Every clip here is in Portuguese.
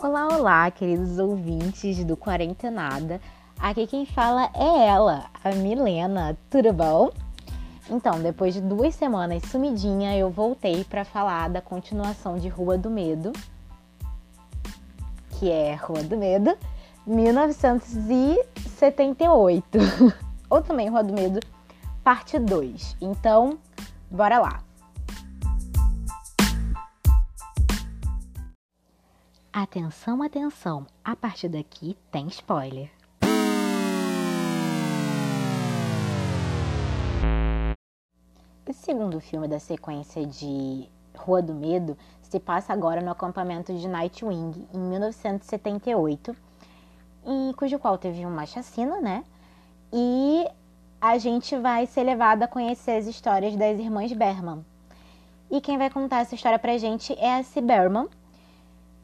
Olá, olá, queridos ouvintes do Quarentenada. Aqui quem fala é ela, a Milena. Tudo bom? Então, depois de duas semanas sumidinha, eu voltei para falar da continuação de Rua do Medo, que é Rua do Medo, 1978. Ou também Rua do Medo, parte 2. Então, bora lá. Atenção, atenção! A partir daqui tem spoiler. O segundo filme da sequência de Rua do Medo se passa agora no acampamento de Nightwing, em 1978, em cujo qual teve uma chacina, né? E a gente vai ser levado a conhecer as histórias das irmãs Berman. E quem vai contar essa história pra gente é a C. Berman,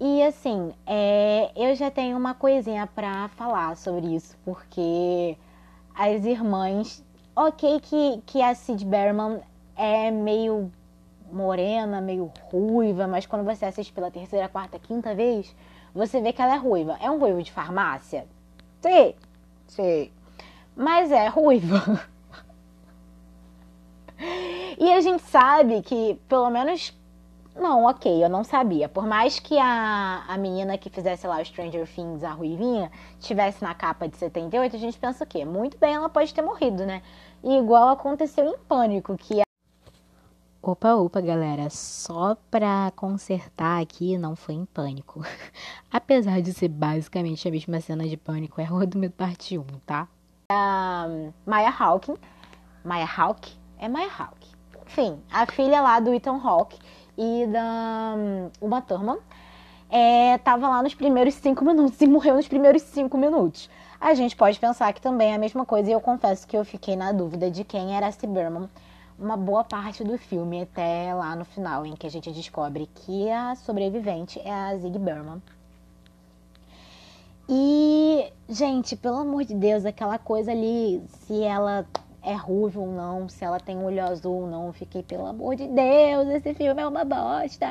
e assim, é, eu já tenho uma coisinha para falar sobre isso, porque as irmãs. Ok, que, que a Sid Berman é meio morena, meio ruiva, mas quando você assiste pela terceira, quarta, quinta vez, você vê que ela é ruiva. É um ruivo de farmácia? Sim, sim. Mas é ruiva. e a gente sabe que, pelo menos não, ok, eu não sabia. Por mais que a, a menina que fizesse lá o Stranger Things, a Ruivinha, tivesse na capa de 78, a gente pensa o quê? Muito bem, ela pode ter morrido, né? E igual aconteceu em Pânico, que a... Opa, opa, galera, só pra consertar aqui, não foi em Pânico. Apesar de ser basicamente a mesma cena de Pânico, é Rua do Medo Parte 1, tá? A Maya Hawke, Maya Hawke? É Maya Hawke. Enfim, a filha lá do Ethan Hawke e da Uma Thurman é, tava lá nos primeiros cinco minutos e morreu nos primeiros cinco minutos. A gente pode pensar que também é a mesma coisa, e eu confesso que eu fiquei na dúvida de quem era C. Berman uma boa parte do filme, até lá no final, em que a gente descobre que a sobrevivente é a Zig Berman. E, gente, pelo amor de Deus, aquela coisa ali, se ela é ruiva ou não, se ela tem olho azul ou não. Fiquei, pelo amor de Deus, esse filme é uma bosta.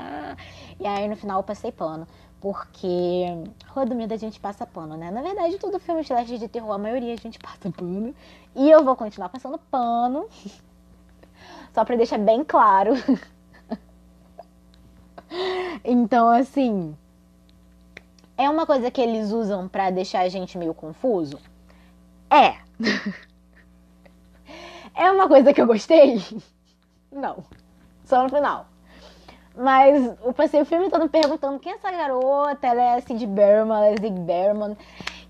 E aí no final eu passei pano. Porque Rua do Medo a gente passa pano, né? Na verdade, todo filme slash de terror, a maioria a gente passa pano. E eu vou continuar passando pano. Só pra deixar bem claro. então, assim. É uma coisa que eles usam para deixar a gente meio confuso? É. É uma coisa que eu gostei? Não. Só no final. Mas eu passei o filme todo perguntando quem é essa garota, ela é Sid Berman, ela é Zig Berman.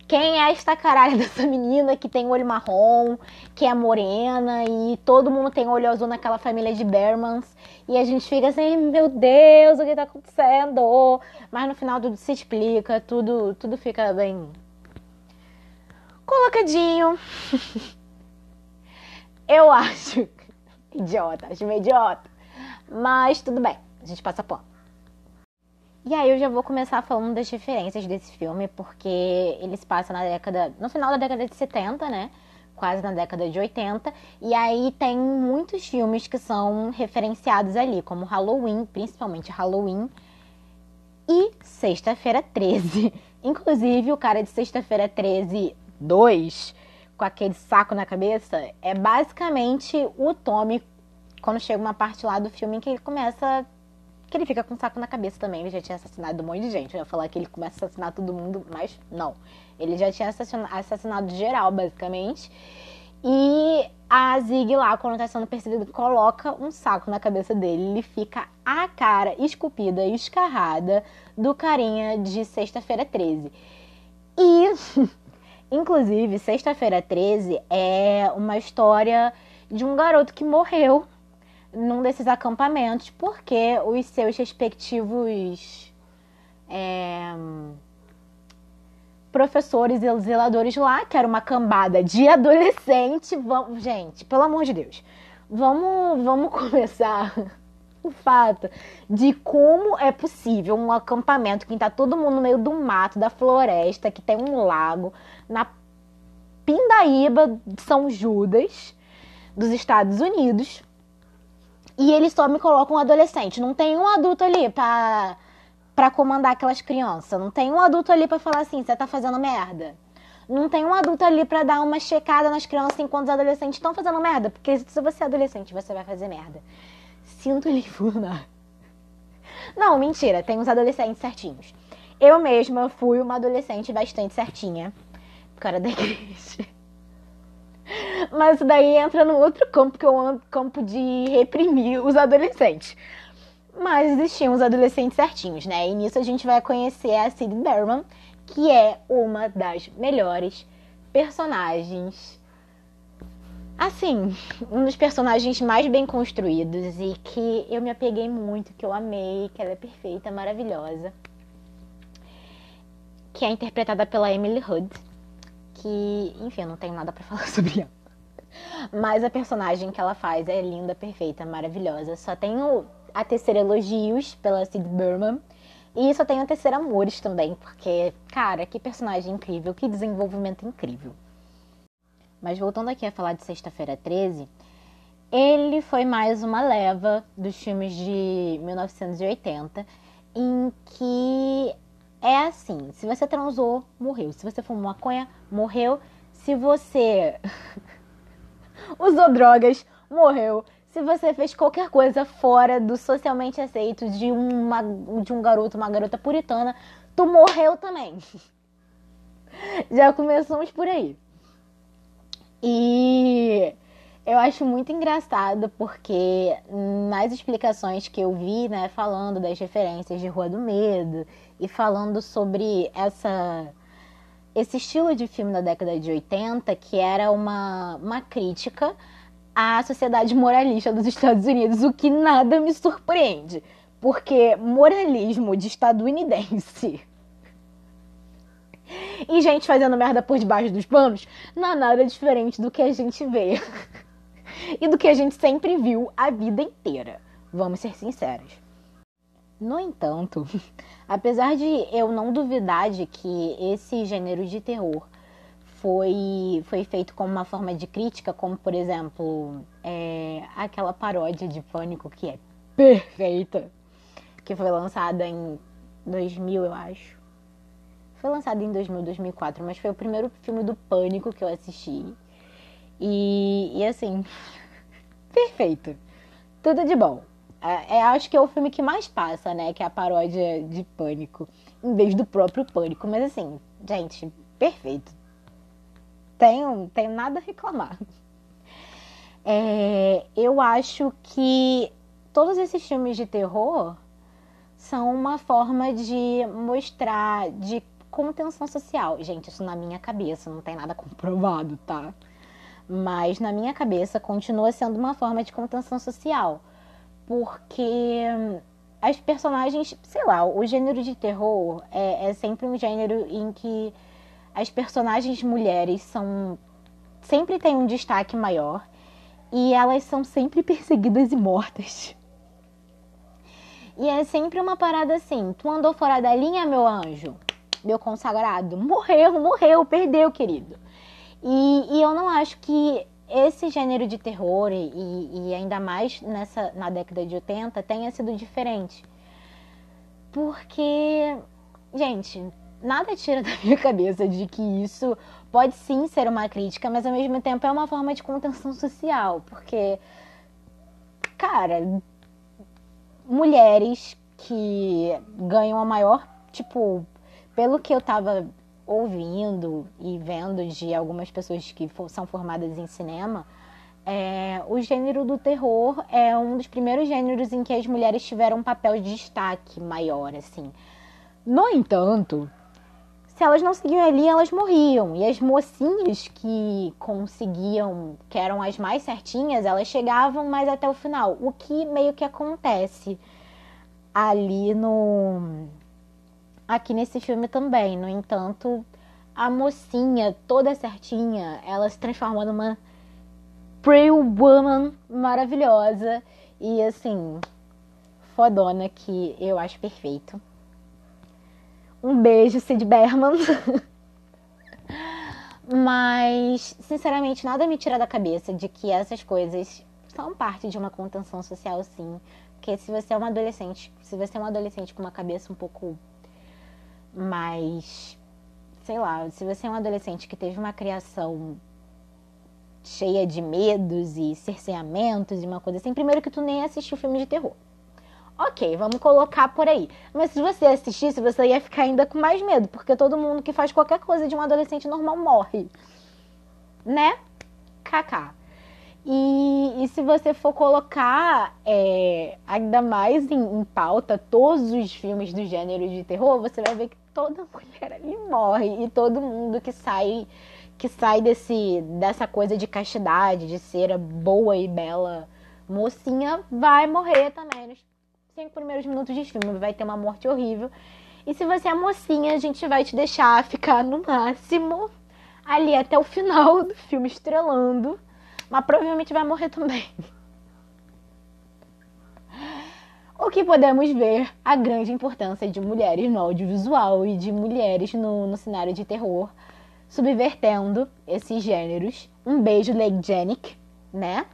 Quem é esta caralho dessa menina que tem olho marrom, que é morena e todo mundo tem olho azul naquela família de Bermans. E a gente fica assim, meu Deus, o que tá acontecendo? Mas no final tudo se explica, tudo, tudo fica bem colocadinho. Eu acho. Idiota, acho meio idiota. Mas tudo bem, a gente passa pano. E aí eu já vou começar falando das referências desse filme, porque ele se passa na década. no final da década de 70, né? Quase na década de 80. E aí tem muitos filmes que são referenciados ali, como Halloween, principalmente Halloween. E Sexta-feira 13. Inclusive, o cara de Sexta-feira 13 2 com aquele saco na cabeça é basicamente o Tommy quando chega uma parte lá do filme em que ele começa. que ele fica com um saco na cabeça também. Ele já tinha assassinado um monte de gente. Eu ia falar que ele começa a assassinar todo mundo, mas não. Ele já tinha assassinado geral, basicamente. E a Zig lá, quando tá sendo perseguido, coloca um saco na cabeça dele. Ele fica a cara esculpida escarrada do carinha de Sexta-feira 13. E Inclusive, Sexta-feira 13 é uma história de um garoto que morreu num desses acampamentos porque os seus respectivos é, professores e zeladores lá, que era uma cambada de adolescente, vamos, gente, pelo amor de Deus, vamos, vamos começar o fato de como é possível um acampamento que está todo mundo no meio do mato, da floresta, que tem um lago, na Pindaíba, São Judas, dos Estados Unidos, e eles só me colocam um adolescente. Não tem um adulto ali pra, para comandar aquelas crianças. Não tem um adulto ali para falar assim, você tá fazendo merda. Não tem um adulto ali para dar uma checada nas crianças enquanto os adolescentes estão fazendo merda. Porque se você é adolescente, você vai fazer merda. Sinto lhe informar. Não, mentira, tem uns adolescentes certinhos. Eu mesma fui uma adolescente bastante certinha. Causa da igreja. Mas daí entra no outro campo, que é o campo de reprimir os adolescentes. Mas existiam os adolescentes certinhos, né? E nisso a gente vai conhecer a Sid Berman, que é uma das melhores personagens. Assim, um dos personagens mais bem construídos e que eu me apeguei muito, que eu amei, que ela é perfeita, maravilhosa. Que é interpretada pela Emily Hood. Que, enfim, eu não tenho nada para falar sobre ela. Mas a personagem que ela faz é linda, perfeita, maravilhosa. Só tenho a tecer elogios pela Sid Berman. E só tenho a tecer amores também, porque, cara, que personagem incrível, que desenvolvimento incrível. Mas voltando aqui a falar de Sexta-feira 13, ele foi mais uma leva dos filmes de 1980 em que é assim: se você transou, morreu. Se você fumou maconha, morreu. Se você usou drogas, morreu se você fez qualquer coisa fora do socialmente aceito de, uma, de um garoto, uma garota puritana, tu morreu também. Já começamos por aí. E eu acho muito engraçado porque nas explicações que eu vi, né, falando das referências de Rua do Medo e falando sobre essa esse estilo de filme da década de 80, que era uma, uma crítica à sociedade moralista dos Estados Unidos, o que nada me surpreende, porque moralismo de estadunidense e gente fazendo merda por debaixo dos panos não é nada diferente do que a gente vê e do que a gente sempre viu a vida inteira. Vamos ser sinceros. No entanto, apesar de eu não duvidar de que esse gênero de terror foi, foi feito como uma forma de crítica, como por exemplo é, aquela paródia de Pânico que é perfeita, que foi lançada em 2000, eu acho. Foi lançada em 2000, 2004, mas foi o primeiro filme do Pânico que eu assisti. E, e assim, perfeito. Tudo de bom. É, é, acho que é o filme que mais passa, né? Que é a paródia de Pânico, em vez do próprio Pânico. Mas assim, gente, perfeito tenho, tenho nada a reclamar. É, eu acho que todos esses filmes de terror são uma forma de mostrar, de contenção social. Gente, isso na minha cabeça, não tem nada comprovado, tá? Mas na minha cabeça continua sendo uma forma de contenção social. Porque as personagens, sei lá, o gênero de terror é, é sempre um gênero em que as personagens mulheres são sempre têm um destaque maior e elas são sempre perseguidas e mortas. E é sempre uma parada assim: tu andou fora da linha, meu anjo, meu consagrado, morreu, morreu, perdeu, querido. E, e eu não acho que esse gênero de terror, e, e ainda mais nessa, na década de 80, tenha sido diferente. Porque, gente, nada tira da minha cabeça de que isso pode sim ser uma crítica, mas ao mesmo tempo é uma forma de contenção social, porque, cara, mulheres que ganham a maior, tipo, pelo que eu tava ouvindo e vendo de algumas pessoas que são formadas em cinema, é, o gênero do terror é um dos primeiros gêneros em que as mulheres tiveram um papel de destaque maior, assim. No entanto, se elas não seguiam ali, elas morriam. E as mocinhas que conseguiam, que eram as mais certinhas, elas chegavam mais até o final. O que meio que acontece ali no. Aqui nesse filme também. No entanto, a mocinha toda certinha, ela se transforma numa Pretty Woman maravilhosa. E assim, fodona que eu acho perfeito. Um beijo, Sid Berman. Mas, sinceramente, nada me tira da cabeça de que essas coisas são parte de uma contenção social, sim. Porque se você é uma adolescente, se você é um adolescente com uma cabeça um pouco mais. Sei lá, se você é um adolescente que teve uma criação cheia de medos e cerceamentos e uma coisa assim, primeiro que tu nem assistiu filme de terror. Ok, vamos colocar por aí. Mas se você assistisse, você ia ficar ainda com mais medo, porque todo mundo que faz qualquer coisa de um adolescente normal morre. Né? Kaká. E, e, se você for colocar é, ainda mais em, em, pauta todos os filmes do gênero de terror, você vai ver que toda mulher ali morre e todo mundo que sai que sai desse dessa coisa de castidade, de ser boa e bela mocinha, vai morrer também nos cinco primeiros minutos de filme, vai ter uma morte horrível. E se você é mocinha, a gente vai te deixar ficar no máximo ali até o final do filme estrelando mas provavelmente vai morrer também. O que podemos ver a grande importância de mulheres no audiovisual e de mulheres no, no cenário de terror, subvertendo esses gêneros. Um beijo, Lake Janik, né?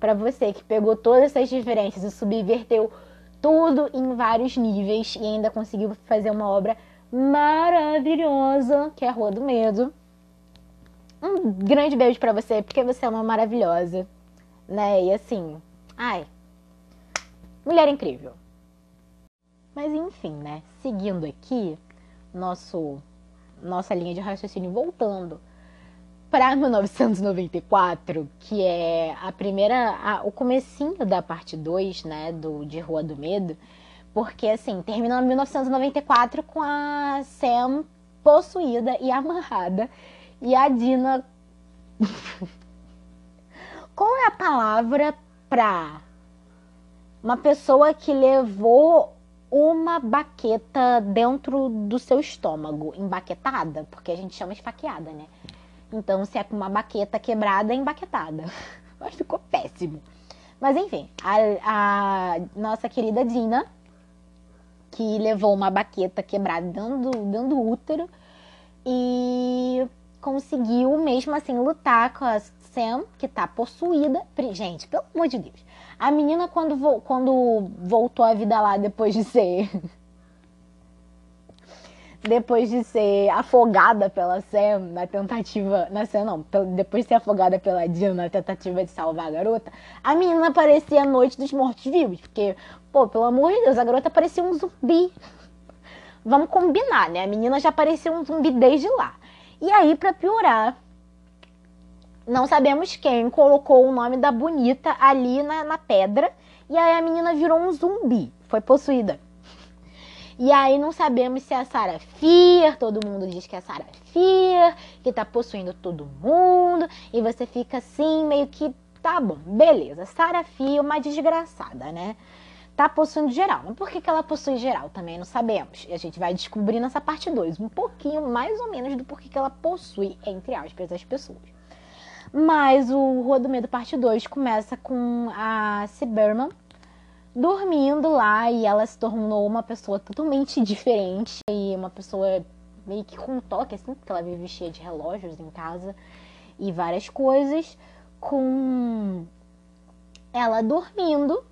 Para você que pegou todas essas diferenças e subverteu tudo em vários níveis e ainda conseguiu fazer uma obra maravilhosa, que é a Rua do Medo. Um grande beijo para você, porque você é uma maravilhosa, né? E assim, ai, mulher incrível. Mas enfim, né? Seguindo aqui, nosso nossa linha de raciocínio voltando para 1994, que é a primeira, a, o comecinho da parte 2, né, do de Rua do Medo, porque assim, termina 1994 com a Sam possuída e amarrada e a Dina. Qual é a palavra pra uma pessoa que levou uma baqueta dentro do seu estômago, embaquetada? Porque a gente chama esfaqueada, né? Então, se é com uma baqueta quebrada, é embaquetada. Mas ficou péssimo. Mas enfim, a, a, nossa querida Dina, que levou uma baqueta quebrada dentro, dentro do útero e conseguiu, mesmo assim, lutar com a Sam, que tá possuída. Gente, pelo amor de Deus. A menina, quando, vo quando voltou à vida lá depois de ser. depois de ser afogada pela Sam na tentativa. Na Sam, não. Depois de ser afogada pela Dina na tentativa de salvar a garota, a menina parecia a noite dos mortos-vivos. Porque, pô, pelo amor de Deus, a garota parecia um zumbi. Vamos combinar, né? A menina já parecia um zumbi desde lá. E aí, para piorar, não sabemos quem colocou o nome da bonita ali na, na pedra. E aí a menina virou um zumbi, foi possuída. E aí não sabemos se é a Sarah Fear, todo mundo diz que é a Sarah Fear, que tá possuindo todo mundo, e você fica assim, meio que, tá bom, beleza, Sarah Fear, uma desgraçada, né? Tá possuindo geral. Mas por que, que ela possui geral? Também não sabemos. E a gente vai descobrir nessa parte 2 um pouquinho mais ou menos do porquê que ela possui, entre aspas, as pessoas. Mas o Rua do Medo, parte 2, começa com a Cyberman dormindo lá e ela se tornou uma pessoa totalmente diferente e uma pessoa meio que com toque, assim, porque ela vive cheia de relógios em casa e várias coisas, com ela dormindo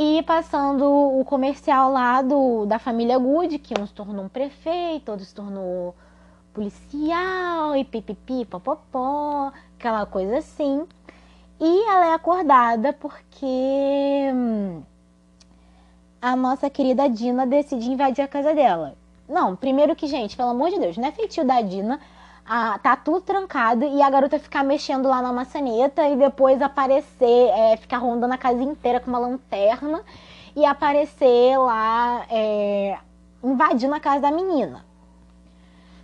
e passando o comercial lá do, da família Good, que um se tornou um prefeito, outro se tornou policial e pipipi, popopó, aquela coisa assim. E ela é acordada porque hum, a nossa querida Dina decide invadir a casa dela. Não, primeiro que, gente, pelo amor de Deus, não é feitio da Dina a, tá tudo trancado e a garota ficar mexendo lá na maçaneta e depois aparecer, é, ficar rondando a casa inteira com uma lanterna e aparecer lá é, invadindo a casa da menina.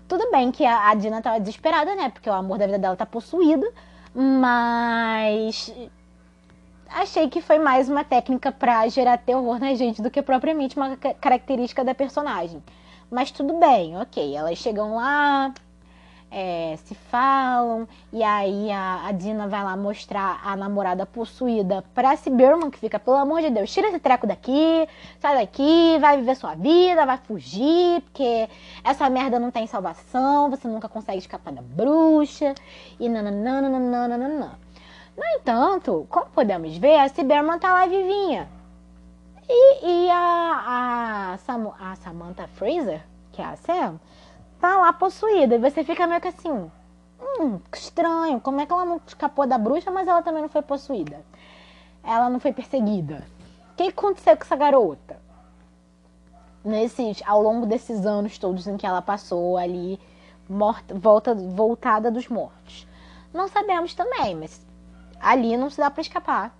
Tudo bem que a, a Dina tava desesperada, né? Porque o amor da vida dela tá possuído, mas achei que foi mais uma técnica para gerar terror na gente do que propriamente uma característica da personagem. Mas tudo bem, ok. Elas chegam lá, é, se falam, e aí a, a, Dina vai lá mostrar a namorada possuída pra Berman, que fica, pelo amor de Deus, tira esse treco daqui, sai daqui, vai viver sua vida, vai fugir, porque essa merda não tem salvação, você nunca consegue escapar da bruxa, e nananana. No entanto, como podemos ver, a Cyberman tá lá vivinha. E, e a, a, a Samantha Fraser, que é a Sam, tá lá possuída. E você fica meio que assim, hum, estranho, como é que ela não escapou da bruxa, mas ela também não foi possuída? Ela não foi perseguida. O que aconteceu com essa garota? Nesses, ao longo desses anos todos em que ela passou ali, morta, volta, voltada dos mortos. Não sabemos também, mas ali não se dá para escapar.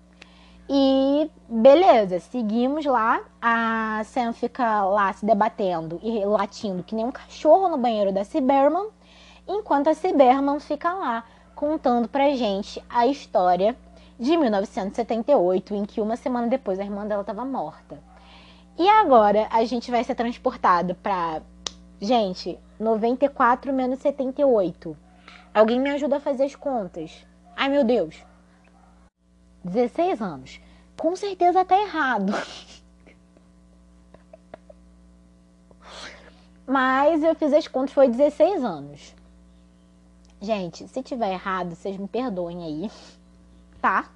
E beleza, seguimos lá. A Sam fica lá se debatendo e latindo que nem um cachorro no banheiro da Cyberman, enquanto a Cyberman fica lá contando pra gente a história de 1978, em que uma semana depois a irmã dela estava morta. E agora a gente vai ser transportado para gente, 94 menos 78. Alguém me ajuda a fazer as contas. Ai, meu Deus. 16 anos. Com certeza tá errado. Mas eu fiz as contas, foi 16 anos. Gente, se tiver errado, vocês me perdoem aí, tá?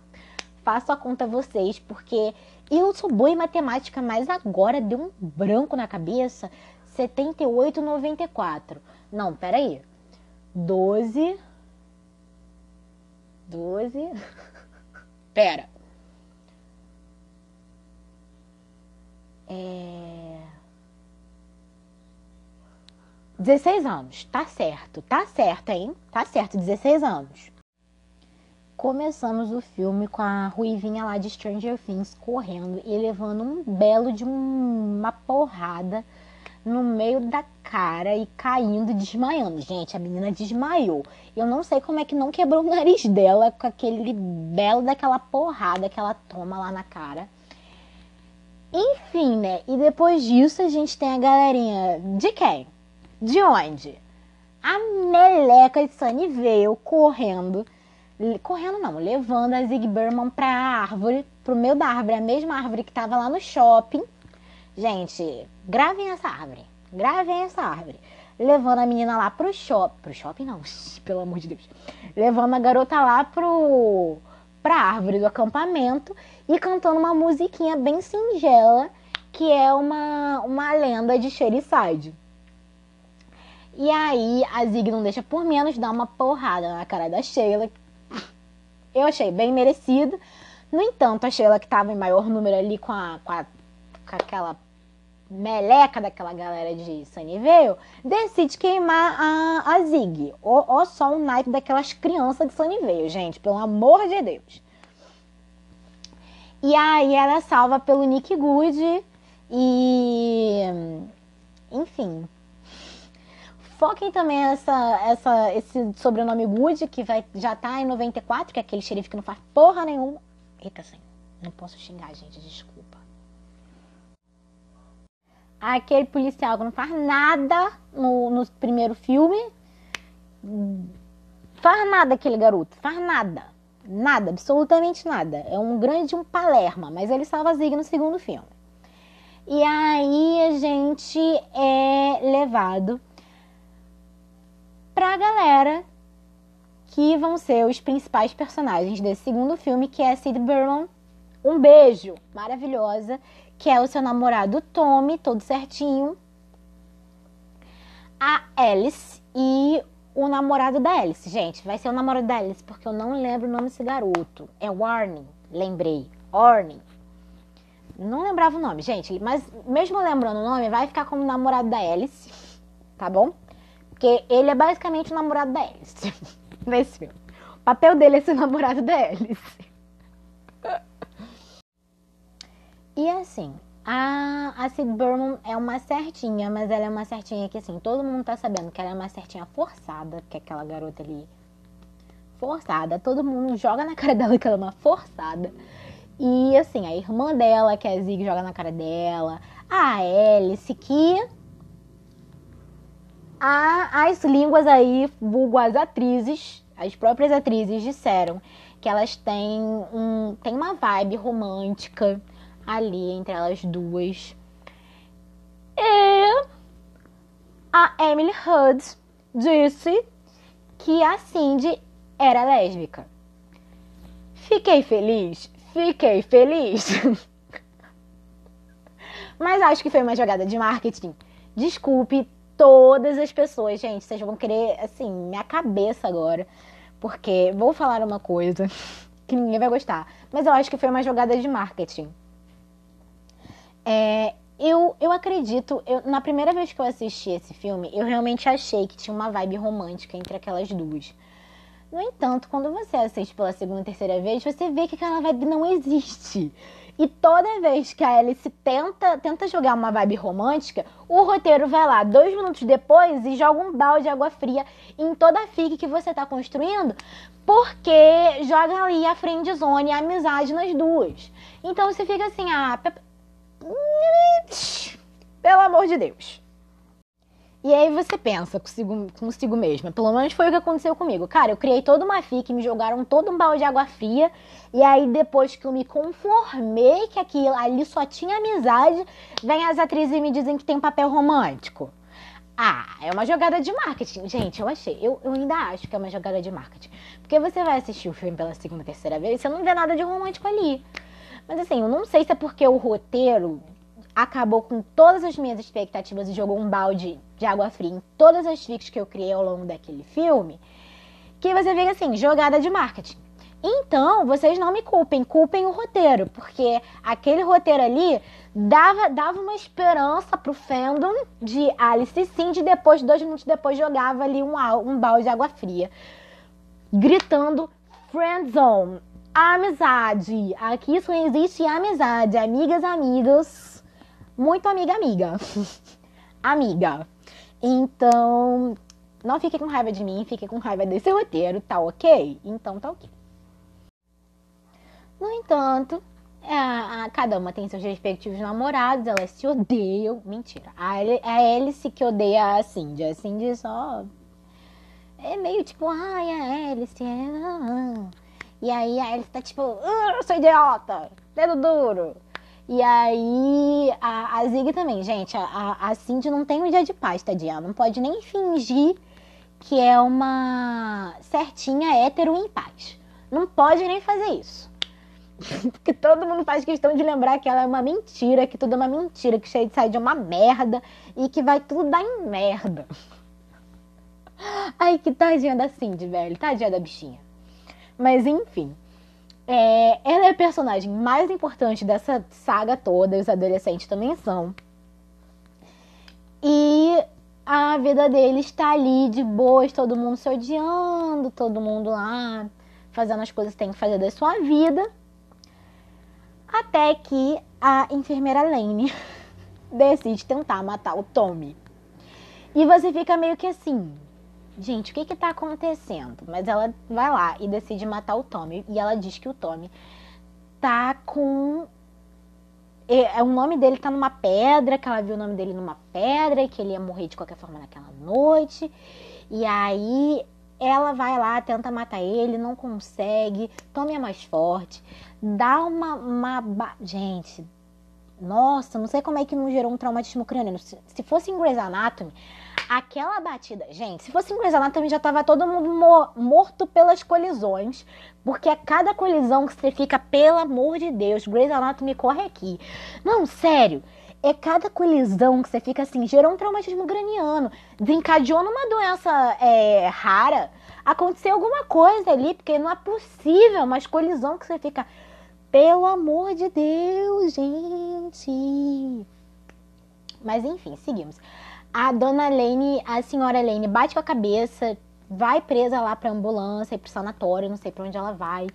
Faço a conta vocês, porque eu sou boa em matemática, mas agora deu um branco na cabeça. 78, 94. Não, peraí. 12. 12. Pera. É... 16 anos, tá certo, tá certo, hein? Tá certo, 16 anos. Começamos o filme com a Ruivinha lá de Stranger Things correndo e levando um belo de uma porrada no meio da cara e caindo, desmaiando. Gente, a menina desmaiou. Eu não sei como é que não quebrou o nariz dela com aquele belo daquela porrada que ela toma lá na cara. Enfim, né? E depois disso a gente tem a galerinha de quem? De onde? A meleca de Sunny veio correndo. Correndo não, levando a Zig Berman pra árvore, pro meio da árvore, a mesma árvore que tava lá no shopping. Gente, gravem essa árvore. Gravem essa árvore. Levando a menina lá pro shopping. Pro shopping não, pelo amor de Deus. Levando a garota lá pro pra árvore do acampamento e cantando uma musiquinha bem singela, que é uma, uma lenda de Sherryside. E aí a Zig não deixa por menos dar uma porrada na cara da Sheila. Eu achei bem merecido. No entanto, a Sheila que estava em maior número ali com, a, com, a, com aquela meleca daquela galera de Sunnyvale, decide queimar a, a Zig. Ó, só um naipe daquelas crianças de Sunnyvale, gente, pelo amor de Deus. E aí ela é salva pelo Nick Good e enfim. Foquem também essa, essa, esse sobrenome Good, que vai, já tá em 94, que é aquele xerife que não faz porra nenhuma. Eita, sim. Não posso xingar, gente, desculpa aquele policial que não faz nada no, no primeiro filme. Faz nada aquele garoto, faz nada. Nada, absolutamente nada. É um grande um palerma, mas ele salva Zig no segundo filme. E aí a gente é levado pra galera que vão ser os principais personagens desse segundo filme, que é Sid Burman. Um beijo, maravilhosa, que é o seu namorado Tommy, todo certinho. A Alice e o namorado da Alice. Gente, vai ser o namorado da Alice, porque eu não lembro o nome desse garoto. É Warning, lembrei. Warning. Não lembrava o nome, gente, mas mesmo lembrando o nome, vai ficar como namorado da Alice, tá bom? Porque ele é basicamente o namorado da Alice nesse filme. O papel dele é ser namorado da Alice. E assim, a, a Sid Burman é uma certinha, mas ela é uma certinha que assim, todo mundo tá sabendo que ela é uma certinha forçada, que é aquela garota ali forçada. Todo mundo joga na cara dela que ela é uma forçada. E assim, a irmã dela, que é a Zig, joga na cara dela. A Alice, que a, as línguas aí, vulgo as atrizes, as próprias atrizes disseram que elas têm, um, têm uma vibe romântica ali entre elas duas. E a Emily Hudd disse que a Cindy era lésbica. Fiquei feliz? Fiquei feliz. Mas acho que foi uma jogada de marketing. Desculpe todas as pessoas, gente. Vocês vão querer, assim, minha cabeça agora. Porque vou falar uma coisa que ninguém vai gostar. Mas eu acho que foi uma jogada de marketing. É, eu, eu acredito, eu, na primeira vez que eu assisti esse filme, eu realmente achei que tinha uma vibe romântica entre aquelas duas. No entanto, quando você assiste pela segunda e terceira vez, você vê que aquela vibe não existe. E toda vez que a Alice tenta, tenta jogar uma vibe romântica, o roteiro vai lá dois minutos depois e joga um balde de água fria em toda a fic que você está construindo, porque joga ali a friend zone, a amizade nas duas. Então você fica assim, ah, pelo amor de Deus. E aí você pensa consigo, consigo mesma, pelo menos foi o que aconteceu comigo. Cara, eu criei toda uma fic, me jogaram todo um balde de água fria, e aí depois que eu me conformei que aquilo ali só tinha amizade, vem as atrizes e me dizem que tem papel romântico. Ah, é uma jogada de marketing. Gente, eu achei. Eu, eu ainda acho que é uma jogada de marketing. Porque você vai assistir o filme pela segunda, terceira vez, você não vê nada de romântico ali. Mas assim, eu não sei se é porque o roteiro acabou com todas as minhas expectativas e jogou um balde de água fria em todas as fics que eu criei ao longo daquele filme, que você vê assim, jogada de marketing. Então, vocês não me culpem, culpem o roteiro, porque aquele roteiro ali dava, dava uma esperança pro fandom de Alice Cindy, depois, dois minutos depois, jogava ali um, um balde de água fria, gritando Friendzone, amizade. Aqui só existe amizade, amigas, amigos muito amiga, amiga. amiga. Então, não fique com raiva de mim, fique com raiva desse roteiro, tá ok? Então tá ok. No entanto, a, é, a, cada uma tem seus respectivos namorados, elas se odeiam. Mentira. A, a Alice que odeia a Cindy. A Cindy só. É meio tipo, ai, a Alice é. E aí a Alice tá tipo, eu sou idiota, dedo duro. E aí, a, a Zig também, gente, a, a Cindy não tem um dia de paz, tadinha. Não pode nem fingir que é uma certinha hétero em paz. Não pode nem fazer isso. Porque todo mundo faz questão de lembrar que ela é uma mentira, que tudo é uma mentira, que sai de uma merda e que vai tudo dar em merda. Ai, que tadinha da Cindy, velho. Tadinha da bichinha. Mas enfim. É, ela é a personagem mais importante dessa saga toda, os adolescentes também são. E a vida deles está ali de boas, todo mundo se odiando, todo mundo lá fazendo as coisas que tem que fazer da sua vida. Até que a enfermeira Lane decide tentar matar o Tommy. E você fica meio que assim, gente, o que que tá acontecendo? Mas ela vai lá e decide matar o Tommy. E ela diz que o Tommy tá com. É, é, o nome dele tá numa pedra, que ela viu o nome dele numa pedra e que ele ia morrer de qualquer forma naquela noite. E aí ela vai lá, tenta matar ele, não consegue. Tommy é mais forte. Dá uma. uma... Gente, nossa, não sei como é que não gerou um traumatismo craniano. Se, se fosse em Grey's Anatomy, Aquela batida, gente, se fosse em Grey's Anatomy já tava todo mundo mor morto pelas colisões, porque a cada colisão que você fica, pelo amor de Deus, Grey's Anatomy corre aqui. Não, sério, é cada colisão que você fica assim, gerou um traumatismo graniano, desencadeou numa doença é, rara, aconteceu alguma coisa ali, porque não é possível, mas colisão que você fica, pelo amor de Deus, gente. Mas enfim, seguimos. A dona Lane, a senhora Lane, bate com a cabeça, vai presa lá pra ambulância e pro sanatório, não sei pra onde ela vai.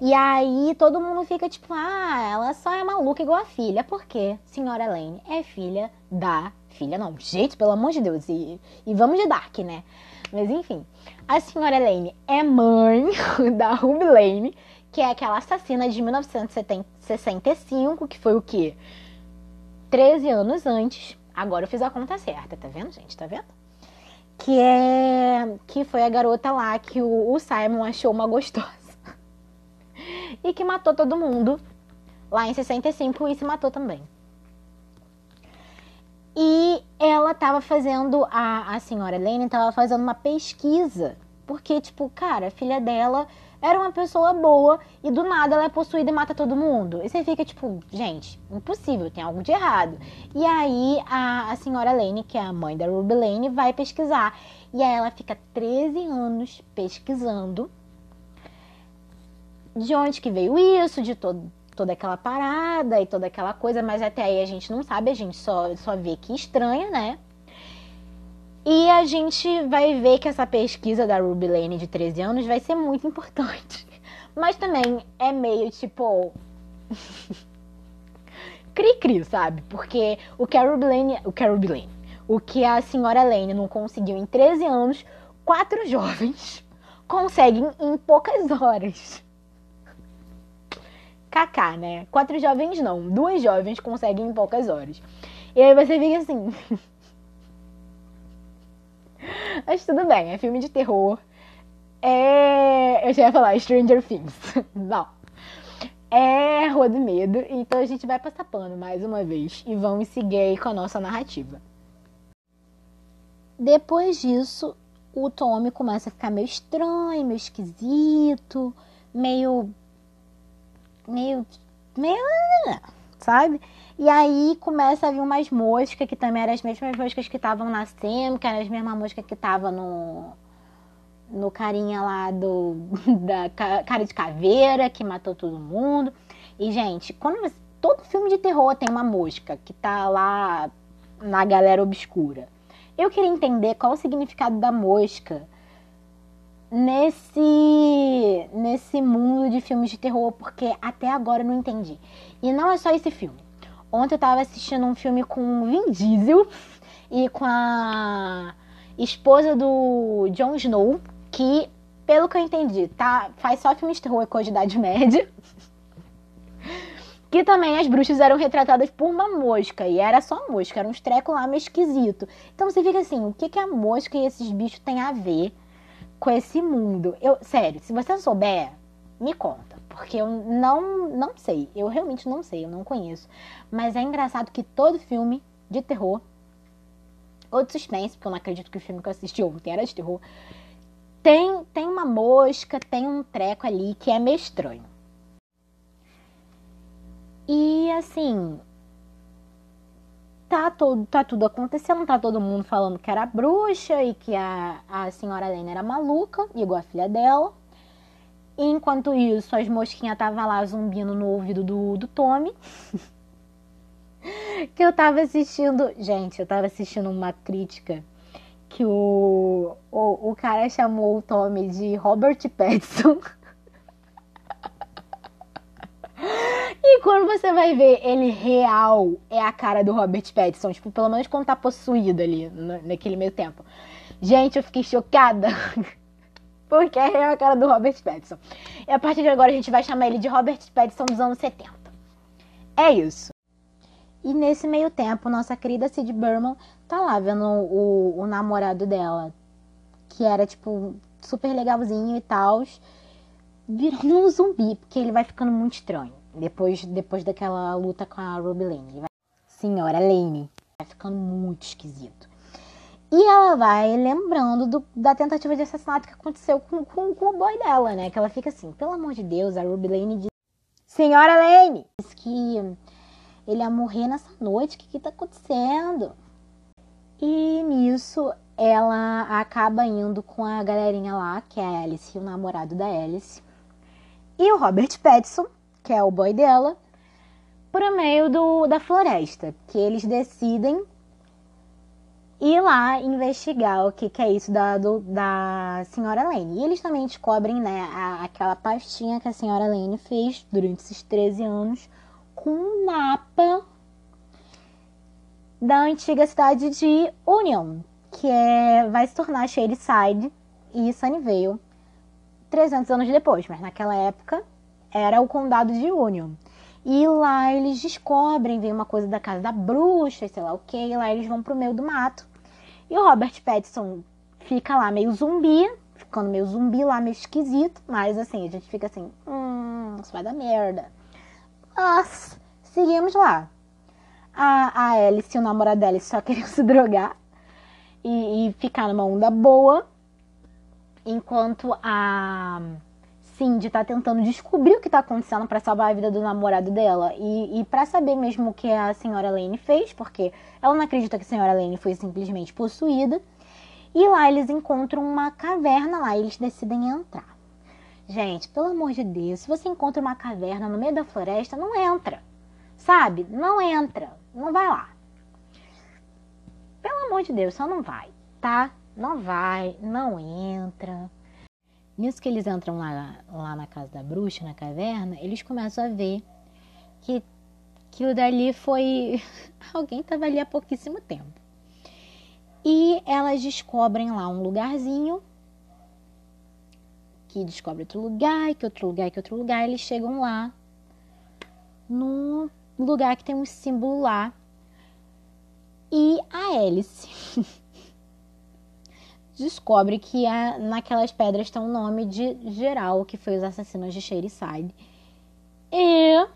E aí todo mundo fica tipo, ah, ela só é maluca igual a filha. Por quê? Senhora Lane é filha da filha, não. Gente, pelo amor de Deus. E, e vamos de Dark, né? Mas enfim, a senhora Lane é mãe da Ruby Lane, que é aquela assassina de 1965, que foi o quê? 13 anos antes Agora eu fiz a conta certa, tá vendo, gente? Tá vendo? Que é. Que foi a garota lá que o, o Simon achou uma gostosa. e que matou todo mundo lá em 65 e se matou também. E ela tava fazendo, a, a senhora Lane tava fazendo uma pesquisa. Porque, tipo, cara, a filha dela era uma pessoa boa e do nada ela é possuída e mata todo mundo. E você fica tipo, gente, impossível, tem algo de errado. E aí a, a senhora Lane, que é a mãe da Ruby Lane, vai pesquisar. E aí ela fica 13 anos pesquisando de onde que veio isso, de todo, toda aquela parada e toda aquela coisa, mas até aí a gente não sabe, a gente só, só vê que estranha, né? E a gente vai ver que essa pesquisa da Ruby Lane de 13 anos vai ser muito importante. Mas também é meio tipo. Cri-cri, sabe? Porque o que a Ruby Lane. O que a Ruby Lane. O que a senhora Lane não conseguiu em 13 anos, quatro jovens conseguem em poucas horas. Kaká, né? Quatro jovens não, duas jovens conseguem em poucas horas. E aí você fica assim. Mas tudo bem, é filme de terror. É. Eu já ia falar Stranger Things. Não. É Rua do Medo. Então a gente vai passar pano mais uma vez. E vamos seguir aí com a nossa narrativa. Depois disso, o Tommy começa a ficar meio estranho, meio esquisito, meio. meio. meio. sabe? E aí começa a vir umas moscas, que também eram as mesmas moscas que estavam na SEM, que eram as mesmas moscas que estavam no. no carinha lá do. da cara de caveira, que matou todo mundo. E, gente, quando todo filme de terror tem uma mosca que tá lá na galera obscura. Eu queria entender qual o significado da mosca nesse nesse mundo de filmes de terror, porque até agora eu não entendi. E não é só esse filme. Ontem eu tava assistindo um filme com o Vin Diesel e com a esposa do Jon Snow, que, pelo que eu entendi, tá, faz só filmes de terror com a Idade Média. que também as bruxas eram retratadas por uma mosca, e era só mosca, era uns trecos lá meio esquisito. Então você fica assim, o que, que a mosca e esses bichos têm a ver com esse mundo? Eu, sério, se você souber, me conta. Porque eu não, não sei. Eu realmente não sei, eu não conheço. Mas é engraçado que todo filme de terror, ou de suspense, porque eu não acredito que o filme que eu assisti ontem era de terror, tem, tem uma mosca, tem um treco ali que é meio estranho. E assim, tá, todo, tá tudo acontecendo, tá todo mundo falando que era bruxa e que a, a senhora Lena era maluca, igual a filha dela. Enquanto isso, as mosquinhas estavam lá zumbindo no ouvido do, do Tommy. que eu tava assistindo. Gente, eu tava assistindo uma crítica que o, o, o cara chamou o Tommy de Robert Pattinson. E quando você vai ver ele real, é a cara do Robert Pattinson. Tipo, pelo menos quando tá possuído ali, naquele meio tempo. Gente, eu fiquei chocada. Porque é a cara do Robert Pattinson. E a partir de agora a gente vai chamar ele de Robert Pattinson dos anos 70. É isso. E nesse meio tempo, nossa querida Sid Berman tá lá vendo o, o namorado dela, que era, tipo, super legalzinho e tal, virando um zumbi, porque ele vai ficando muito estranho. Depois, depois daquela luta com a Ruby Lane. Vai... Senhora Lane. Vai ficando muito esquisito. E ela vai lembrando do, da tentativa de assassinato que aconteceu com, com, com, o boy dela, né? Que ela fica assim, pelo amor de Deus, a Ruby Lane diz... Senhora Lane! Diz que ele ia morrer nessa noite, o que que tá acontecendo? E nisso, ela acaba indo com a galerinha lá, que é a Alice, o namorado da Alice. E o Robert Pattinson, que é o boy dela, por meio do, da floresta. Que eles decidem ir lá investigar o que, que é isso da, do, da senhora Lane. E eles também descobrem, né, a, aquela pastinha que a senhora Lane fez durante esses 13 anos com um mapa da antiga cidade de Union, que é, vai se tornar Shadyside e Sunnyvale 300 anos depois, mas naquela época era o condado de Union. E lá eles descobrem, vem uma coisa da casa da bruxa, sei lá o que, e lá eles vão pro meio do mato. E o Robert Pattinson fica lá meio zumbi, ficando meio zumbi lá, meio esquisito. Mas assim, a gente fica assim, hum, isso vai dar merda. Mas, seguimos lá. A, a Alice e o namorado dela só queriam se drogar e, e ficar numa onda boa. Enquanto a Cindy tá tentando descobrir o que tá acontecendo para salvar a vida do namorado dela e, e para saber mesmo o que a senhora Lane fez, porque ela não acredita que a senhora Lane foi simplesmente possuída. E lá eles encontram uma caverna lá, e eles decidem entrar. Gente, pelo amor de Deus, se você encontra uma caverna no meio da floresta, não entra. Sabe? Não entra. Não vai lá. Pelo amor de Deus, só não vai, tá? Não vai, não entra. Nisso que eles entram lá, lá na casa da bruxa, na caverna, eles começam a ver que aquilo dali foi. Alguém estava ali há pouquíssimo tempo. E elas descobrem lá um lugarzinho, que descobre outro lugar, que outro lugar, que outro lugar. Eles chegam lá, num lugar que tem um símbolo lá. E a hélice descobre que a, naquelas pedras tem o um nome de geral, que foi os assassinos de Side. E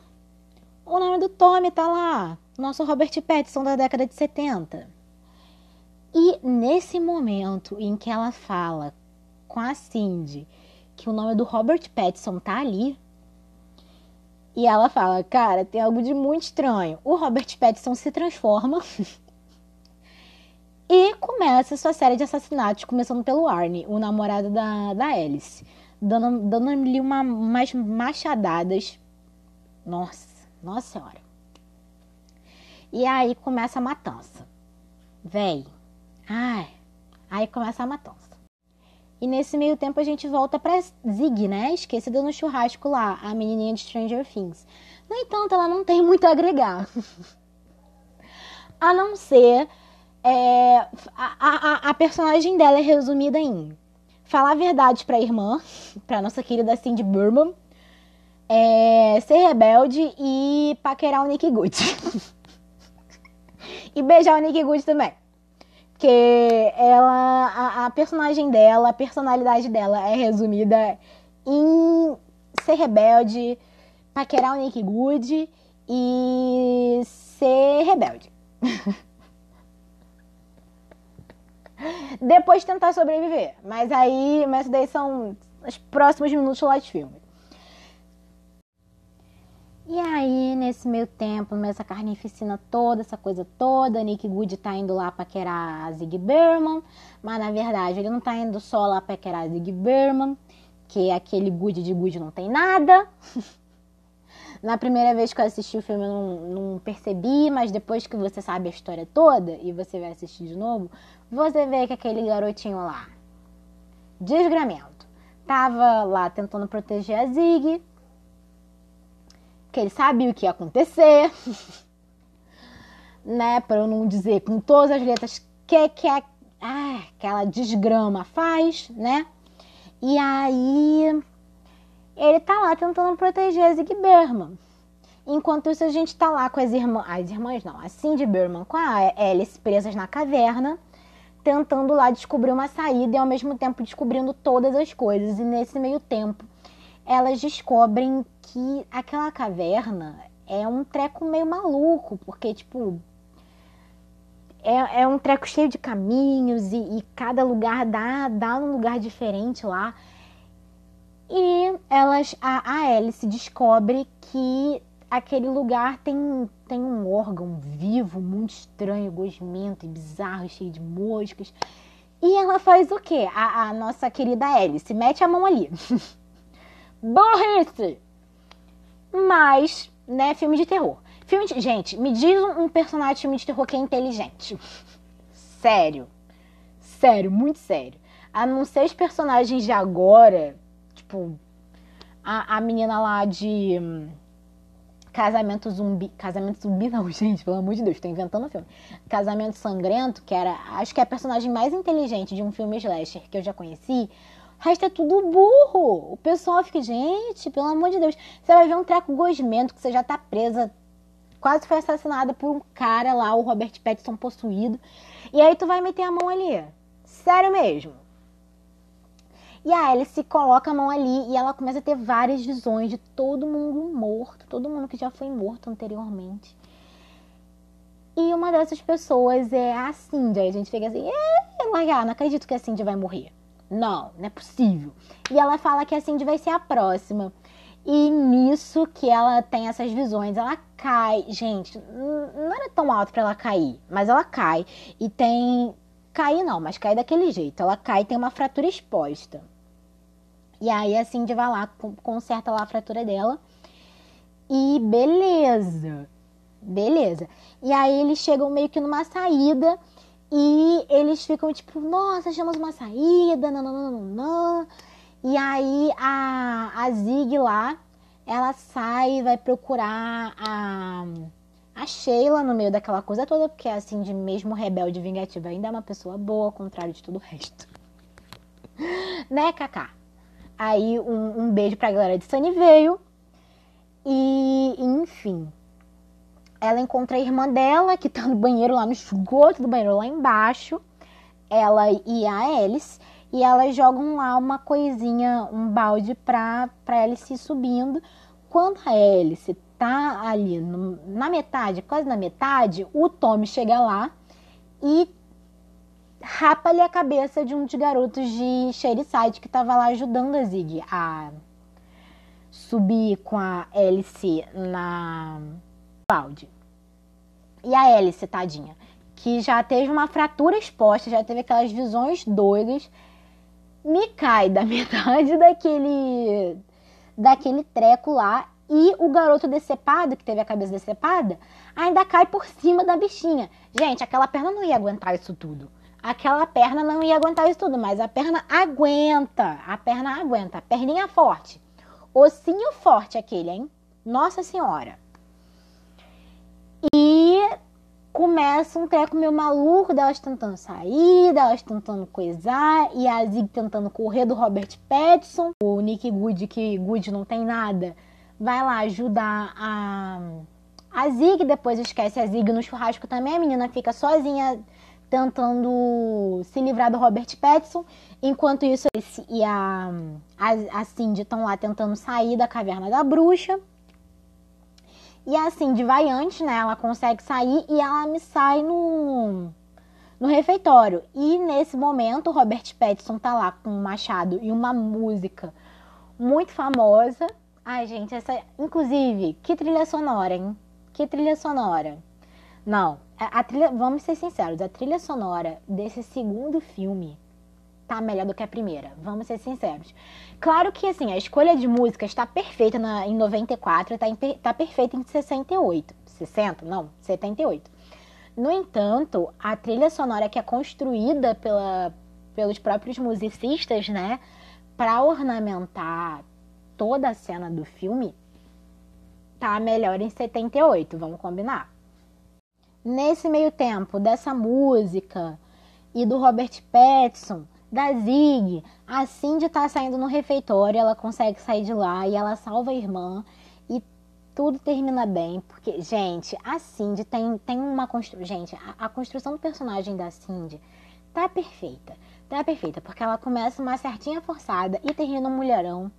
o nome do Tommy tá lá, nosso Robert Pattinson da década de 70. E nesse momento em que ela fala com a Cindy que o nome do Robert Pattinson tá ali, e ela fala, cara, tem algo de muito estranho. O Robert Pattinson se transforma e começa sua série de assassinatos, começando pelo Arnie, o namorado da, da Alice, dando, dando-lhe uma, umas machadadas. Nossa, nossa senhora. E aí começa a matança. Véi, Ai, aí começa a matança. E nesse meio tempo a gente volta pra Zig, né? Esquecida no churrasco lá, a menininha de Stranger Things. No entanto, ela não tem muito a agregar. a não ser. É, a, a, a personagem dela é resumida em falar a verdade pra irmã, pra nossa querida Cindy Burman, é, ser rebelde e paquerar o Nick Good. e beijar o Nick Good também. Porque ela, a, a personagem dela, a personalidade dela é resumida em ser rebelde, paquerar o Nick Good e ser rebelde. Depois tentar sobreviver. Mas aí, mas daí são os próximos minutos lá de filme. E aí, nesse meio tempo, nessa carnificina toda, essa coisa toda, Nick Good tá indo lá pra querer a Zig Berman, mas na verdade ele não tá indo só lá pra querer a Zig Berman, que aquele Good de Good não tem nada. na primeira vez que eu assisti o filme eu não, não percebi, mas depois que você sabe a história toda e você vai assistir de novo, você vê que aquele garotinho lá, desgramento, tava lá tentando proteger a Zig que ele sabia o que ia acontecer, né? Para eu não dizer com todas as letras que que a, ah, aquela desgrama faz, né? E aí ele tá lá tentando proteger a Zig Berman. Enquanto isso, a gente tá lá com as irmãs, as irmãs não, a Cindy Berman com a Alice presas na caverna, tentando lá descobrir uma saída e ao mesmo tempo descobrindo todas as coisas. E nesse meio tempo, elas descobrem que aquela caverna é um treco meio maluco, porque, tipo, é, é um treco cheio de caminhos e, e cada lugar dá, dá um lugar diferente lá. E elas, a, a Alice descobre que aquele lugar tem, tem um órgão vivo, muito estranho, gosmento e bizarro, cheio de moscas. E ela faz o quê? A, a nossa querida Alice mete a mão ali. Burrice! Mas, né, filme de terror. Filme de... Gente, me diz um personagem de filme de terror que é inteligente. Sério. Sério, muito sério. A não ser os personagens de agora, tipo, a, a menina lá de hum, Casamento Zumbi. Casamento Zumbi, não, gente, pelo amor de Deus, tô inventando o filme. Casamento Sangrento, que era, acho que é a personagem mais inteligente de um filme slasher que eu já conheci. O resto é tudo burro. O pessoal fica, gente, pelo amor de Deus. Você vai ver um treco gosmento que você já tá presa. Quase foi assassinada por um cara lá, o Robert Pattinson possuído. E aí tu vai meter a mão ali. Sério mesmo. E a Alice coloca a mão ali e ela começa a ter várias visões de todo mundo morto, todo mundo que já foi morto anteriormente. E uma dessas pessoas é a Cindy. Aí a gente fica assim, é, não acredito que a Cindy vai morrer Não, não é possível. E ela fala que a Cindy vai ser a próxima. E nisso que ela tem essas visões, ela cai. Gente, não era tão alto para ela cair, mas ela cai e tem. Cair não, mas cai daquele jeito. Ela cai e tem uma fratura exposta. E aí a Cindy vai lá, conserta lá a fratura dela. E beleza. Beleza. E aí eles chegam meio que numa saída e eles ficam tipo, nossa, achamos uma saída, não. E aí a, a Zig lá, ela sai e vai procurar a, a Sheila no meio daquela coisa toda, porque assim, de mesmo rebelde vingativa, ainda é uma pessoa boa, ao contrário de tudo o resto. né, Kaká? Aí um, um beijo pra galera de Sunnyvale. E, enfim, ela encontra a irmã dela, que tá no banheiro lá no esgoto do banheiro lá embaixo. Ela e a Alice. E elas jogam lá uma coisinha, um balde pra, pra Alice ir subindo. Quando a Alice tá ali no, na metade, quase na metade, o Tommy chega lá e rapa-lhe a cabeça de um dos garotos de Sherryside que tava lá ajudando a Zig a subir com a Alice na balde. E a Alice, tadinha, que já teve uma fratura exposta, já teve aquelas visões doidas, me cai da metade daquele daquele treco lá e o garoto decepado, que teve a cabeça decepada, ainda cai por cima da bichinha. Gente, aquela perna não ia aguentar isso tudo. Aquela perna não ia aguentar isso tudo, mas a perna aguenta. A perna aguenta. Perninha forte. Ossinho forte aquele, hein? Nossa Senhora. E começa um treco meio maluco delas tentando sair, delas tentando coisar, e a Zig tentando correr do Robert Pattinson. O Nick Good, que Good não tem nada, vai lá ajudar a, a Zig, depois esquece a Zig no churrasco também, a menina fica sozinha tentando se livrar do Robert Pattinson. Enquanto isso, esse e a, a, a Cindy estão lá tentando sair da caverna da bruxa. E a Cindy vai antes, né? Ela consegue sair e ela me sai no, no refeitório. E nesse momento, o Robert Pattinson tá lá com um machado e uma música muito famosa. Ai, gente, essa. Inclusive, que trilha sonora, hein? Que trilha sonora. Não, a, trilha, vamos ser sinceros, a trilha sonora desse segundo filme tá melhor do que a primeira. Vamos ser sinceros. Claro que, assim, a escolha de música está perfeita na, em 94, tá, em, tá perfeita em 68. 60? Não, 78. No entanto, a trilha sonora que é construída pela, pelos próprios musicistas, né, para ornamentar toda a cena do filme, tá melhor em 78, vamos combinar. Nesse meio tempo dessa música e do Robert Pattinson, da Zig, a Cindy tá saindo no refeitório, ela consegue sair de lá e ela salva a irmã e tudo termina bem, porque, gente, a Cindy tem, tem uma construção. Gente, a, a, construção do personagem da Cindy tá perfeita. Tá perfeita, porque ela começa uma certinha forçada e termina um mulherão.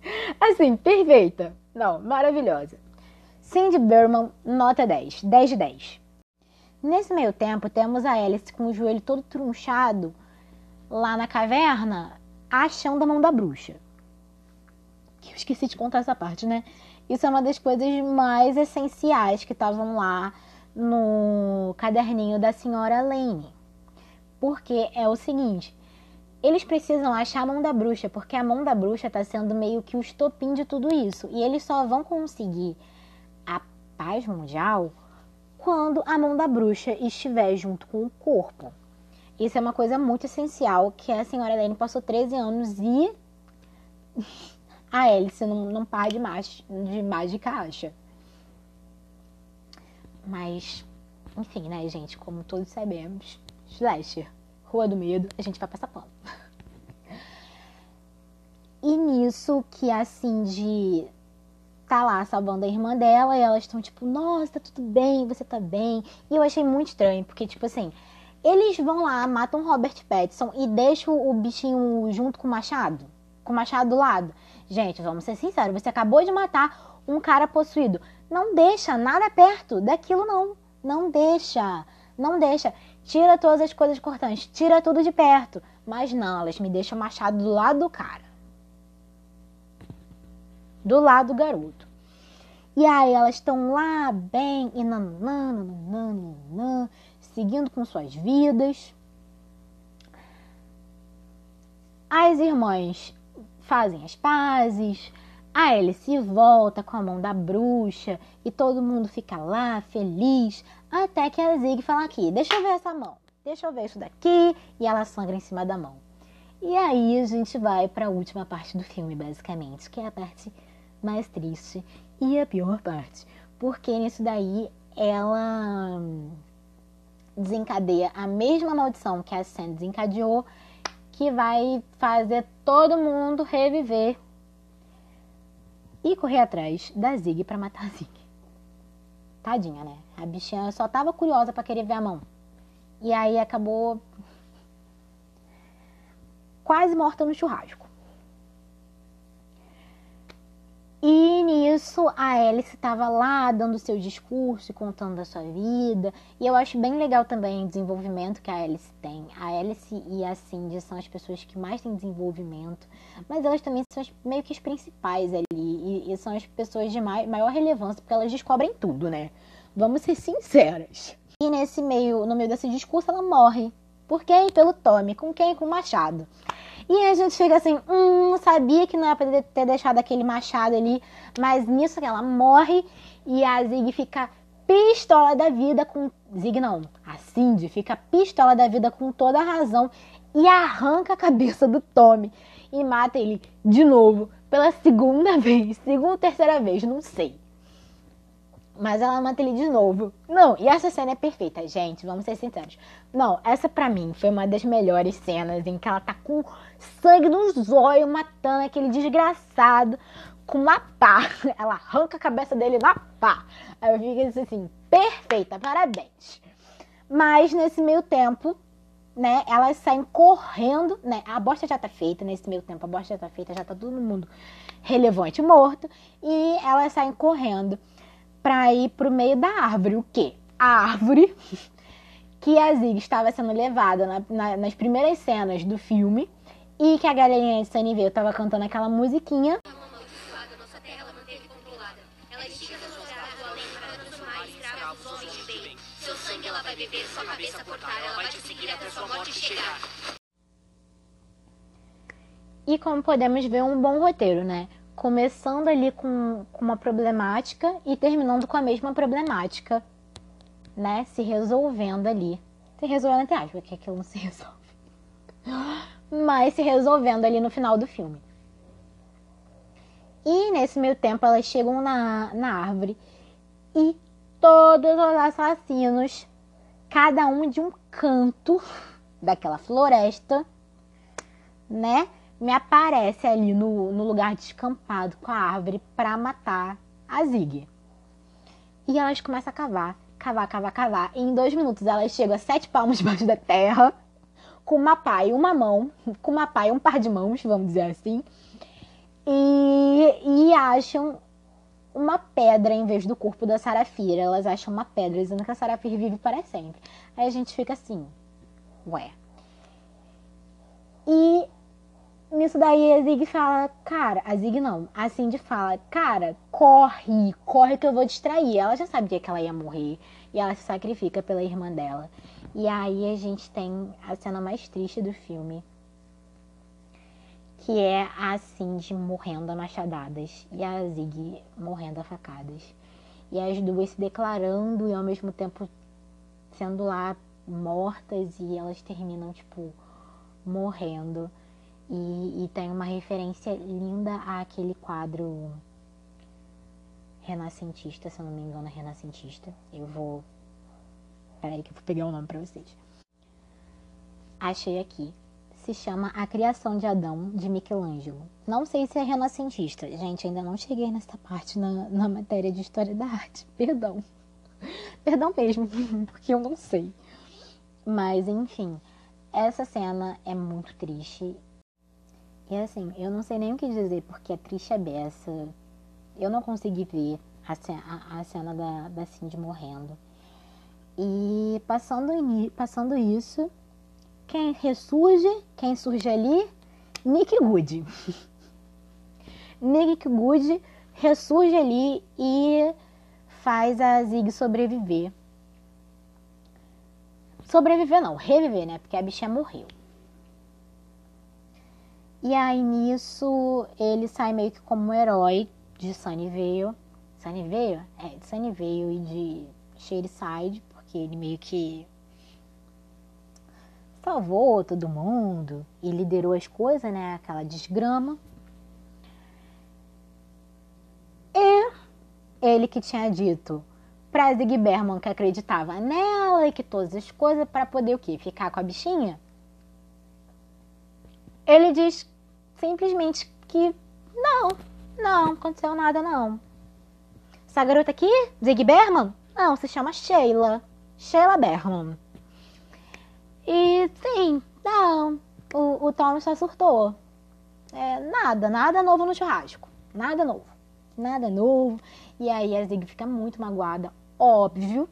Assim, perfeita. Não, maravilhosa. Cindy Berman, nota 10. 10 de 10. Nesse meio tempo, temos a Alice com o joelho todo trunchado lá na caverna, achando a mão da bruxa. Eu esqueci de contar essa parte, né? Isso é uma das coisas mais essenciais que estavam lá no caderninho da senhora Lane. Porque é o seguinte, eles precisam achar a mão da bruxa, porque a mão da bruxa está sendo meio que o estopim de tudo isso. E eles só vão conseguir paz mundial quando a mão da bruxa estiver junto com o corpo. Isso é uma coisa muito essencial que a senhora Lane passou 13 anos e a Alice não, não para de, de mágica acha. Mas, enfim, né, gente? Como todos sabemos, Slasher, Rua do Medo, a gente vai passar pano. E nisso que a Cindy tá lá salvando a irmã dela e elas estão tipo, nossa, tá tudo bem, você tá bem. E eu achei muito estranho, porque, tipo assim, eles vão lá, matam Robert Pattinson e deixam o bichinho junto com o machado. Com o machado do lado. Gente, vamos ser sinceros, você acabou de matar um cara possuído. Não deixa nada perto daquilo, não. Não deixa. Não deixa. Tira todas as coisas cortantes, tira tudo de perto. Mas não, elas me deixam o machado do lado do cara. Do lado do garoto. E aí elas estão lá bem, e seguindo com suas vidas. As irmãs fazem as pazes, a Alice volta com a mão da bruxa e todo mundo fica lá feliz, até que a Zig fala aqui, deixa eu ver essa mão, deixa eu ver isso daqui, e ela sangra em cima da mão. E aí a gente vai para a última parte do filme, basicamente, que é a parte mais triste e a pior parte, porque nisso daí ela desencadeia a mesma maldição que a Sam desencadeou, que vai fazer todo mundo reviver e correr atrás da Zig para matar a Zig. Tadinha, né? A bichinha só tava curiosa para querer ver a mão. E aí acabou quase morta no churrasco. E nisso a Alice estava lá dando seu discurso, contando da sua vida. E eu acho bem legal também o desenvolvimento que a Alice tem. A Alice e a Cindy são as pessoas que mais têm desenvolvimento, mas elas também são as, meio que as principais ali. E, e são as pessoas de mai, maior relevância, porque elas descobrem tudo, né? Vamos ser sinceras. E nesse meio, no meio desse discurso, ela morre. Por quem? Pelo Tommy. Com quem? Com o Machado. E a gente fica assim, hum, sabia que não era pra ter deixado aquele machado ali, mas nisso ela morre e a Zig fica pistola da vida com. Zig não, a Cindy fica pistola da vida com toda a razão e arranca a cabeça do Tommy e mata ele de novo, pela segunda vez, segunda, terceira vez, não sei. Mas ela mata ele de novo. Não, e essa cena é perfeita, gente. Vamos ser sinceros. Não, essa pra mim foi uma das melhores cenas em que ela tá com sangue nos olhos, matando aquele desgraçado com uma pá. Ela arranca a cabeça dele na pá. Aí eu fico assim, perfeita, parabéns. Mas nesse meio tempo, né, elas saem correndo, né? A bosta já tá feita nesse meio tempo, a bosta já tá feita, já tá todo mundo relevante morto. E elas saem correndo para ir pro meio da árvore. O quê? A árvore que a Zig estava sendo levada na, na, nas primeiras cenas do filme e que a galerinha de Sunnyvale estava cantando aquela musiquinha. E como podemos ver, um bom roteiro, né? Começando ali com, com uma problemática e terminando com a mesma problemática, né? Se resolvendo ali. Se resolvendo até aspas, que aquilo não se resolve mas se resolvendo ali no final do filme. E nesse meio tempo elas chegam na, na árvore e todos os assassinos, cada um de um canto daquela floresta, né? Me aparece ali no, no lugar descampado com a árvore para matar a Zig. E elas começam a cavar, cavar, cavar, cavar. E em dois minutos elas chegam a sete palmos debaixo da terra com uma pá e uma mão, com uma pá e um par de mãos, vamos dizer assim, e, e acham uma pedra em vez do corpo da Sarafira. Elas acham uma pedra, dizendo que a Sarafira vive para sempre. Aí a gente fica assim, ué. E nisso daí a Zig fala, cara, a Zig não, a Cindy fala, cara, corre, corre que eu vou distrair. Ela já sabia que ela ia morrer e ela se sacrifica pela irmã dela. E aí a gente tem a cena mais triste do filme, que é a Cindy morrendo a machadadas e a Zig morrendo a facadas. E as duas se declarando e ao mesmo tempo sendo lá mortas e elas terminam, tipo, morrendo. E, e tem uma referência linda àquele quadro renascentista, se eu não me engano, renascentista. Eu vou Peraí que eu vou pegar o um nome pra vocês. Achei aqui. Se chama A Criação de Adão, de Michelangelo. Não sei se é renascentista. Gente, ainda não cheguei nessa parte na, na matéria de História da Arte. Perdão. Perdão mesmo, porque eu não sei. Mas, enfim. Essa cena é muito triste. E assim, eu não sei nem o que dizer, porque é triste a beça. Eu não consegui ver a, a, a cena da, da Cindy morrendo. E passando, passando isso, quem ressurge, quem surge ali? Nick Good. Nick Good ressurge ali e faz a Zig sobreviver. Sobreviver não, reviver, né? Porque a bichinha morreu. E aí nisso ele sai meio que como um herói de Sunnyvale. Sunnyvale? É, de Sunnyvale e de Shadyside, porque ele meio que salvou todo mundo e liderou as coisas, né? Aquela desgrama. E ele que tinha dito pra Zig Berman que acreditava nela e que todas as coisas para poder o quê? Ficar com a bichinha. Ele diz simplesmente que não, não, aconteceu nada não. Essa garota aqui, Zig Berman, não, se chama Sheila. Sheila Berman. E sim, não, o, o Tom só surtou. É, nada, nada novo no churrasco. Nada novo. Nada novo. E aí a Zig fica muito magoada, óbvio.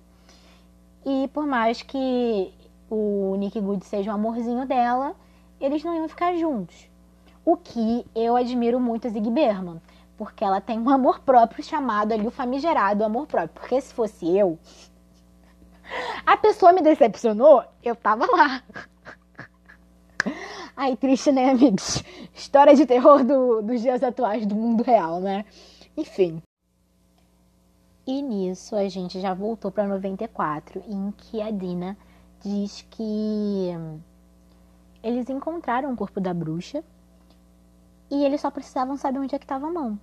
E por mais que o Nick Good seja o amorzinho dela, eles não iam ficar juntos. O que eu admiro muito a Zig Berman, porque ela tem um amor próprio chamado ali o famigerado amor próprio. Porque se fosse eu, a pessoa me decepcionou, eu tava lá. Ai, triste, né, amigos? História de terror do, dos dias atuais do mundo real, né? Enfim. E nisso a gente já voltou para 94, em que a Dina diz que eles encontraram o corpo da bruxa e eles só precisavam saber onde é que estava a mão.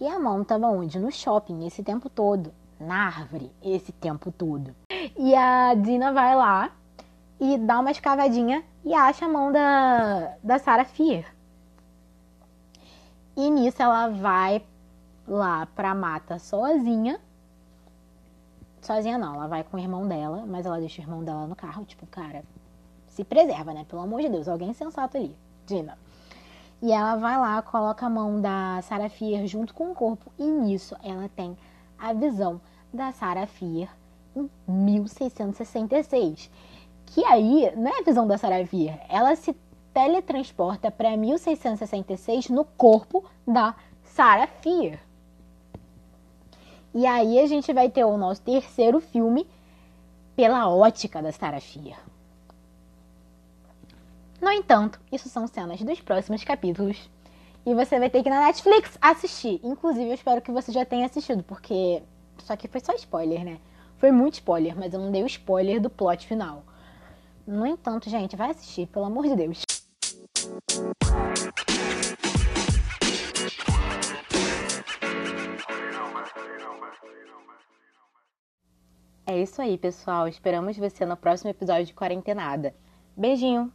E a mão estava onde? No shopping, esse tempo todo. Na árvore, esse tempo todo. E a Dina vai lá e dá uma escavadinha e acha a mão da, da Sarah Fier. E nisso ela vai lá pra mata sozinha. Sozinha não, ela vai com o irmão dela, mas ela deixa o irmão dela no carro. Tipo, cara, se preserva, né? Pelo amor de Deus, alguém sensato ali. Dina. E ela vai lá, coloca a mão da Sarah Fier junto com o corpo. E nisso ela tem a visão da Sarah Fier 1666. Que aí não é a visão da Sarah Fier, ela se teletransporta para 1666 no corpo da Sarah Fier. E aí a gente vai ter o nosso terceiro filme pela ótica da Sarah Fier. No entanto, isso são cenas dos próximos capítulos. E você vai ter que ir na Netflix assistir. Inclusive, eu espero que você já tenha assistido, porque isso aqui foi só spoiler, né? Foi muito spoiler, mas eu não dei o spoiler do plot final. No entanto, gente, vai assistir, pelo amor de Deus. É isso aí, pessoal. Esperamos você no próximo episódio de Quarentenada. Beijinho!